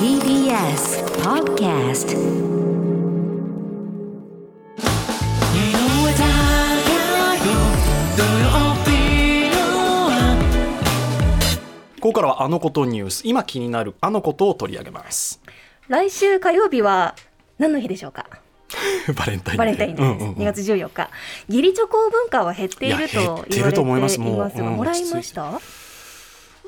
TBS Podcast ここからはあのことニュース。今気になるあのことを取り上げます。来週火曜日は何の日でしょうか？バレンタインデー。バレンタインデーです、うんうんうん。2月14日。義理チョコ文化は減っていると言われてい減ってると思いまます。すもうがうんもらいました？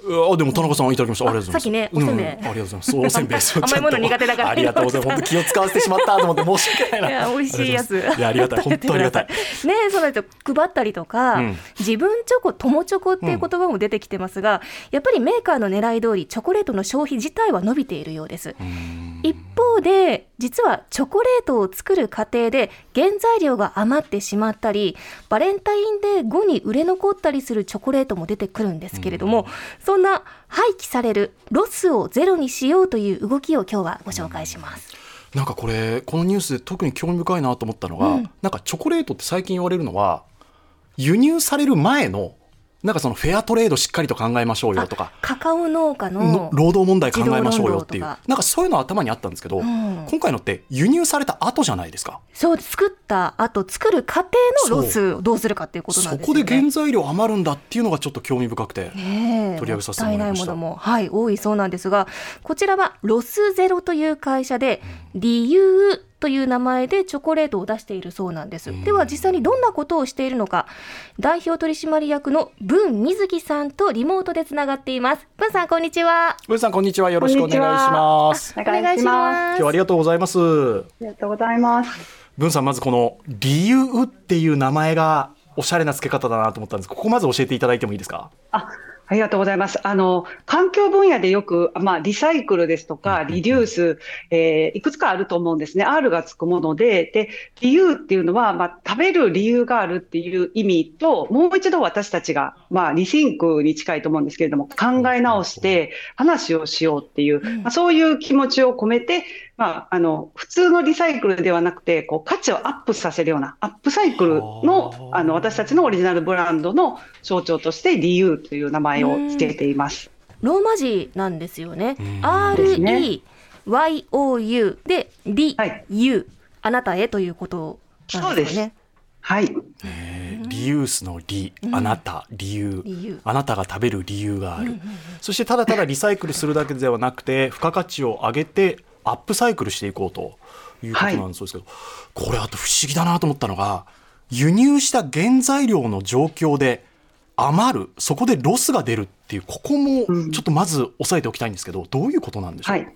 あでも田中さんいただきました。ありがとうございます。さっきねおせんべい。うんありがとうございます。おせんべい。甘いもの苦手だから。ありがとうございます。本当気を使わせてしまったと思って申し訳ないな。いや美味しいやつ。いやありがた い。本当ありがたい。ねそうなんですよ。配ったりとか、うん。自分チョコ友チョコっていう言葉も出てきてますが、やっぱりメーカーの狙い通りチョコレートの消費自体は伸びているようです。一方で実はチョコレートを作る過程で原材料が余ってしまったりバレンタインデー後に売れ残ったりするチョコレートも出てくるんですけれども、そんな廃棄されるロスをゼロにしようという動きを今日はご紹介します。なんかこれこのニュースで特に興味深いなと思ったのが、うん。なんかチョコレートって最近言われるのは輸入される前のなんかそのフェアトレードしっかりと考えましょうよとか。カカオ農家のの労働問題考えましょうよっていう。なんかそういうのは頭にあったんですけど、ん。今回のって輸入された後じゃないですか。そう作った後作る過程のロスをどうするかっていうことなんそですよね。こで原材料余るんだっていうのがちょっと興味深くて、取り上げさせてもらいました。もったいないものも、はい、多いそうなんですがこちらはロスゼロという会社で理由という名前でチョコレートを出しているそうなんです、では実際にどんなことをしているのか代表取締役の文水木さんとリモートでつながっています。文さんこんにちは。上さんこんにちは。よろしくお願いします。お願いします。今日はありがとうございます。ありがとうございます。文さんまずこの理由っていう名前がおしゃれな付け方だなと思ったんです。ここまず教えていただいてもいいですか？あ、ありがとうございます。あの、環境分野でよく、まあ、リサイクルですとか、リデュース、えーいくつかあると思うんですね。R がつくもので、で、理由っていうのは、まあ、食べる理由があるっていう意味と、もう一度私たちが、まあ、リシンクに近いと思うんですけれども、考え直して話をしようっていう、まあ、そういう気持ちを込めて、まあ、あの、普通のリサイクルではなくて、こう、価値をアップさせるような、アップサイクルの、あの、私たちのオリジナルブランドの象徴として、理由という名前を付けています。ローマ字なんですよね。うん。ですね。REYOU で理はい。由あなたへということなんですよね。はい。え。ーリユースの理、あなた理由理由あなたが食べる理由がある、そしてただただリサイクルするだけではなくて付加価値を上げてアップサイクルしていこうということなんですけど、これあと不思議だなと思ったのが輸入した原材料の状況で余るそこでロスが出るっていうここもちょっとまず押さえておきたいんですけど、どういうことなんでしょう、はい。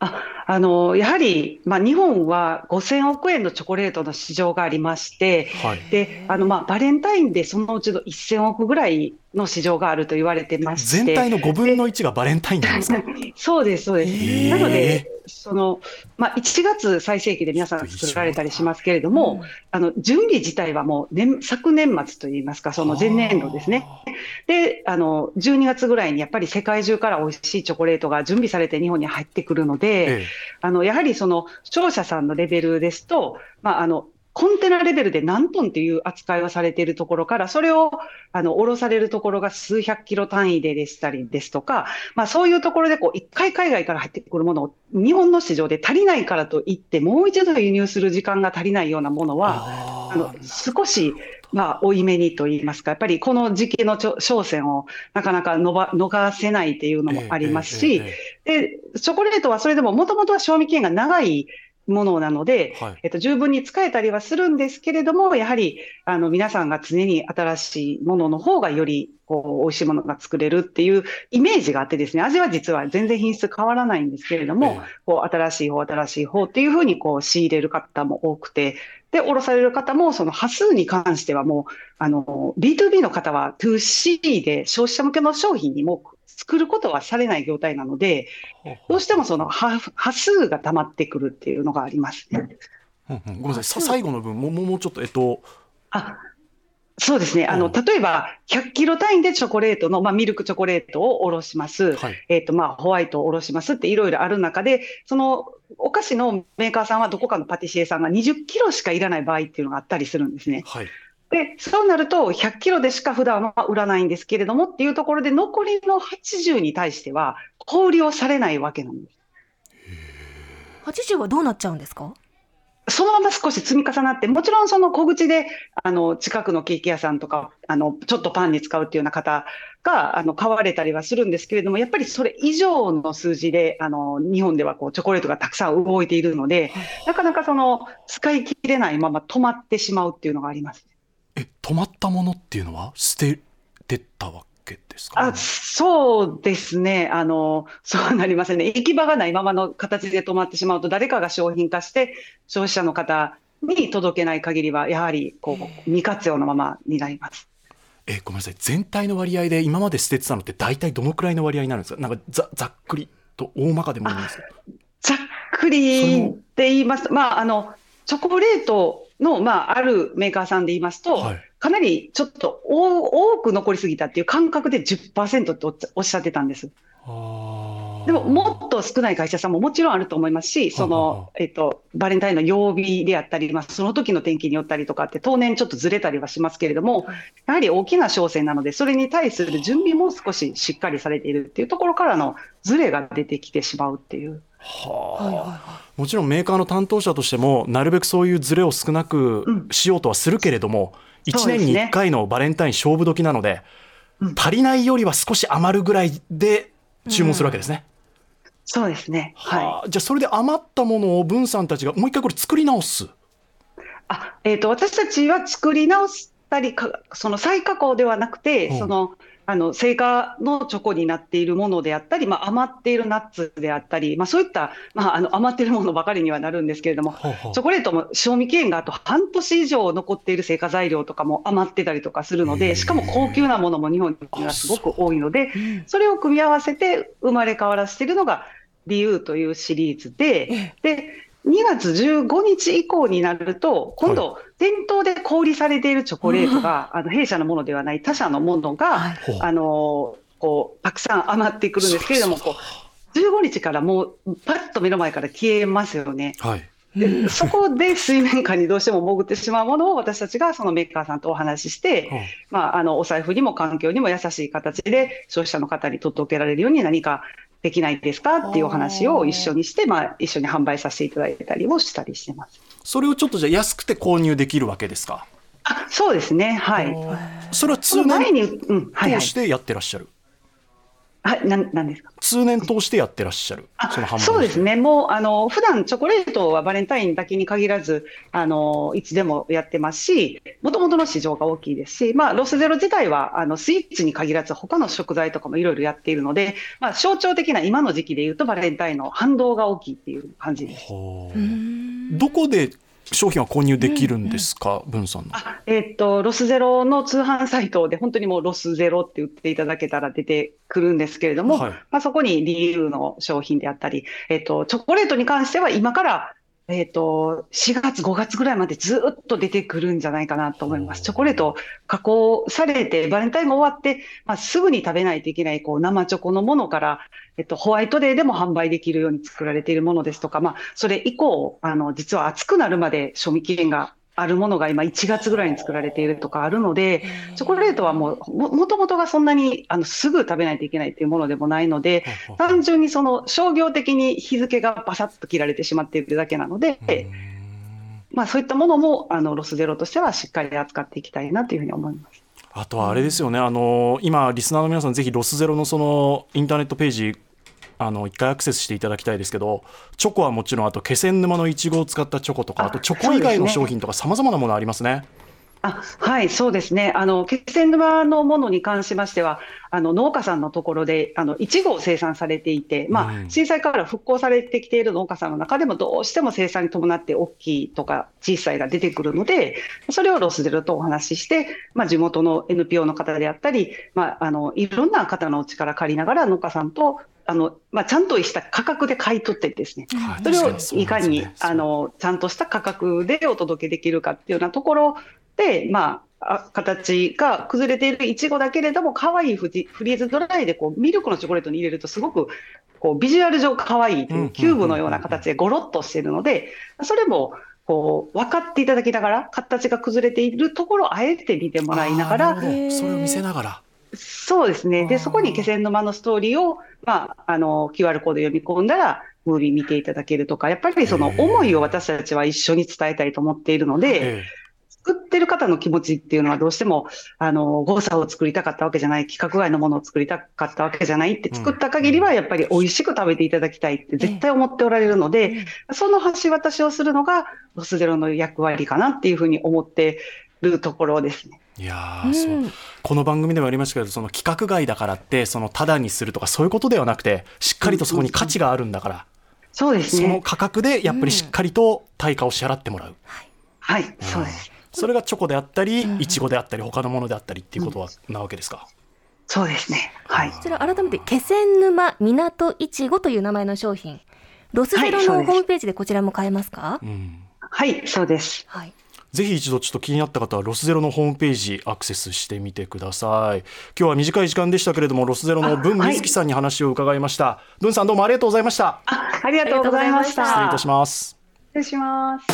ああのやはり、まあ、日本は5000億円のチョコレートの市場がありまして、はい。であのまあ、バレンタインでそのうちの1000億ぐらいの市場があると言われてまして、全体の5分の1がバレンタインなんですか？そうです、そうです。なので、そのまあ、1月最盛期で皆さん作られたりしますけれども、あの準備自体はもう年昨年末といいますか、その前年度ですね。で、あの12月ぐらいにやっぱり世界中から美味しいチョコレートが準備されて日本に入ってくるので、ええあのやはりその視聴者さんのレベルですと、まあ、あのコンテナレベルで何トンっていう扱いをされているところから、それをあの下ろされるところが数百キロ単位ででしたりですとか、まあ、そういうところでこう一回海外から入ってくるものを日本の市場で足りないからといって、もう一度輸入する時間が足りないようなものは、ああの少し、まあ、追い目にといいますか、やっぱりこの時期のちょ商戦をなかなかのば逃せないっていうのもありますし、で、チョコレートはそれでももともとは賞味期限が長いものなので、はい。えっと、十分に使えたりはするんですけれども、やはりあの皆さんが常に新しいものの方がよりこう美味しいものが作れるっていうイメージがあってですね、味は実は全然品質変わらないんですけれども、ええ。こう新しい方、新しい方っていうふうにこう仕入れる方も多くて、で、卸される方もその端数に関してはもう、あの、B2B の方は 2C で消費者向けの商品にもう作ることはされない業態なので、どうしてもそのは端数が溜まってくるっていうのがありますね。うんうん。ごめんなさい、さ最後の分、もうもうちょっと、えっと、あそうですね。あの、うん例えば、100キロ単位でチョコレートの、まあ、ミルクチョコレートをおろします。はいえっ、と、まあ、ホワイトをおろしますっていろいろある中で、その、お菓子のメーカーさんはどこかのパティシエさんが20キロしかいらない場合っていうのがあったりするんですね。はい、で、そうなると、100キロでしか普段は売らないんですけれどもっていうところで、残りの80に対しては、小売りをされないわけなんです。80はどうなっちゃうんですか？そのまま少し積み重なって、もちろんその小口で、あの、近くのケーキ屋さんとか、あの、ちょっとパンに使うっていうような方が、あの、買われたりはするんですけれども、やっぱりそれ以上の数字で、あの、日本ではこう、チョコレートがたくさん動いているので、なかなかその、使い切れないまま止まってしまうっていうのがあります。え止まったものっていうのは捨ててたわけ？ですか、あそうですね。あの、そうはなりませんね。行き場がないままの形で止まってしまうと、誰かが商品化して、消費者の方に届けない限りは、やはり、こう、未活用のままになります。えごめんなさい全体の割合で今まで捨ててたのって大体どのくらいの割合になるんですか？なんかざざっくりと大まかでもいいんですざっくりで言いますと、まあ、あの、チョコレートの、まあ、あるメーカーさんで言いますと、はいかなりちょっと多多く残りすぎたっていう感覚で10%っておっしゃってたんです。あーでも、もっと少ない会社さんももちろんあると思いますし、その、えっと、バレンタインの曜日であったり、まあ、その時の天気によったりとかって、当年ちょっとずれたりはしますけれども、やはり大きな商戦なので、それに対する準備も少ししっかりされているっていうところからのずれが出てきてしまうっていう。はあ。もちろんメーカーの担当者としてもなるべくそういうズレを少なくうんしようとはするけれども、1そうですね年に1回のバレンタイン勝負時なので、うん。足りないよりは少し余るぐらいで注文するわけですね。そうですね。はい。はあじゃあそれで余ったものを文さんたちがもう一回これ作り直す？あ、えっ、と、私たちは作り直したりか、その再加工ではなくて、うんその、あの、成果のチョコになっているものであったり、まあ、余っているナッツであったり、まあ、そういった、まあ、あの、余っているものばかりにはなるんですけれども、はあはあチョコレートも賞味期限があと半年以上残っている成果材料とかも余ってたりとかするので、しかも高級なものも日本にはすごく多いので、い。それを組み合わせて生まれ変わらせているのが、理由というシリーズで、で、2月15日以降になると、今度、店頭で小売りされているチョコレートが、あの弊社のものではない他社のものはが、あのこうたくさん余ってくるんですけれども、こう15日からもう、パッと目の前から消えますよね。はい。でそこで水面下にどうしても潜ってしまうものを私たちがそのメーカーさんとお話しして、はまあ、あのお財布にも環境にも優しい形で消費者の方に届けられるように何かできないですかっていうお話を一緒にして、まあ、一緒に販売させていただいたりもしたりしてます。それをちょっとじゃあ安くて購入できるわけですか？あそうですね、はい。それは通年通し。てやってらっしゃる。はい、なんなんですか？通年通してやってらっしゃる。あそうですね、もうあの普段チョコレートはバレンタインだけに限らず、あのいつでもやってますし、もともとの市場が大きいですし、まあ、ロスゼロ自体はあのスイーツに限らず、他の食材とかもいろいろやっているので、まあ、象徴的な今の時期でいうと、バレンタインの反動が大きいっていう感じです。どこで商品は購入できるんですか、文さんの。あえっと、ロスゼロの通販サイトで、本当にもうロスゼロって言っていただけたら出てくるんですけれども、はい。まあ、そこに理由の商品であったり、えっと、チョコレートに関しては今から、えっと、4月、5月ぐらいまでずっと出てくるんじゃないかなと思います。チョコレート加工されて、バレンタインが終わって、まあ、すぐに食べないといけないこう生チョコのものから、えっと、ホワイトデーでも販売できるように作られているものですとか、まあ、それ以降、あの、実は暑くなるまで賞味期限があるものが今1月ぐらいに作られているとかあるので、チョコレートはもう、ももともとがそんなにあのすぐ食べないといけないっていうものでもないので、単純にその商業的に日付がバサッと切られてしまっているだけなので、まあそういったものもあのロスゼロとしてはしっかり扱っていきたいなというふうに思います。あとはあれですよね、あの今、リスナーの皆さん、ぜひロスゼロのそのインターネットページ、あの一回アクセスしていただきたいですけど、チョコはもちろん、あと気仙沼のいちごを使ったチョコとか、ああとチョコ以外の商品とか、さまざまなものありますね。あはい、そうですね。あの、気仙沼のものに関しましては、あの、農家さんのところで、あの、いちごを生産されていて、まうんあ、震災から復興されてきている農家さんの中でも、どうしても生産に伴って大きいとか小さいが出てくるので、それをロスゼロとお話しして、まあ、地元の NPO の方であったり、まあ、あの、いろんな方のお力借りながら農家さんと、あの、まあ、ちゃんとした価格で買い取ってですね、はい。それをいかにね。あのちゃんとした価格でお届けできるかっていうようなところで、まあ、あ形が崩れているいちごだけれども、可愛いフリフリーズドライでこうミルクのチョコレートに入れると、すごくこうビジュアル上可愛いいうキューブのような形でゴロッとしているので、それもこう分かっていただきながら形が崩れているところをあえて見てもらいながらそれを見せながらそうですね。で、そこに気仙沼のストーリーを、まあ、あの、QR コード読み込んだら、ムービー見ていただけるとか、やっぱりその思いを私たちは一緒に伝えたいと思っているので、え作ってる方の気持ちっていうのはどうしても、あの、誤差を作りたかったわけじゃない、規格外のものを作りたかったわけじゃないって、うん。作った限りはやっぱり美味しく食べていただきたいって絶対思っておられるので、その橋渡しをするのが、ロスゼロの役割かなっていうふうに思ってるところですね。えいやうんーそう。この番組でもありましたけどその規格外だからってそのタダにするとかそういうことではなくてしっかりとそこに価値があるんだから、そうですね。その価格でやっぱりしっかりと対価を支払ってもらう、はい、そうです。それがチョコであったりいちごであったり他のものであったりっていうことはなわけですか、そうですね。はい。こちら改めて気仙沼港いちごという名前の商品。ロスゼロのホームページでこちらも買えますか？うん。はい、そうです。はいぜひ一度ちょっと気になった方はロスゼロのホームページアクセスしてみてください。今日は短い時間でしたけれどもロスゼロの文あはい瑞希さんに話を伺いました。文さんどうもありがとうございました。あ、ありがとうございました。失礼いたします。失礼します。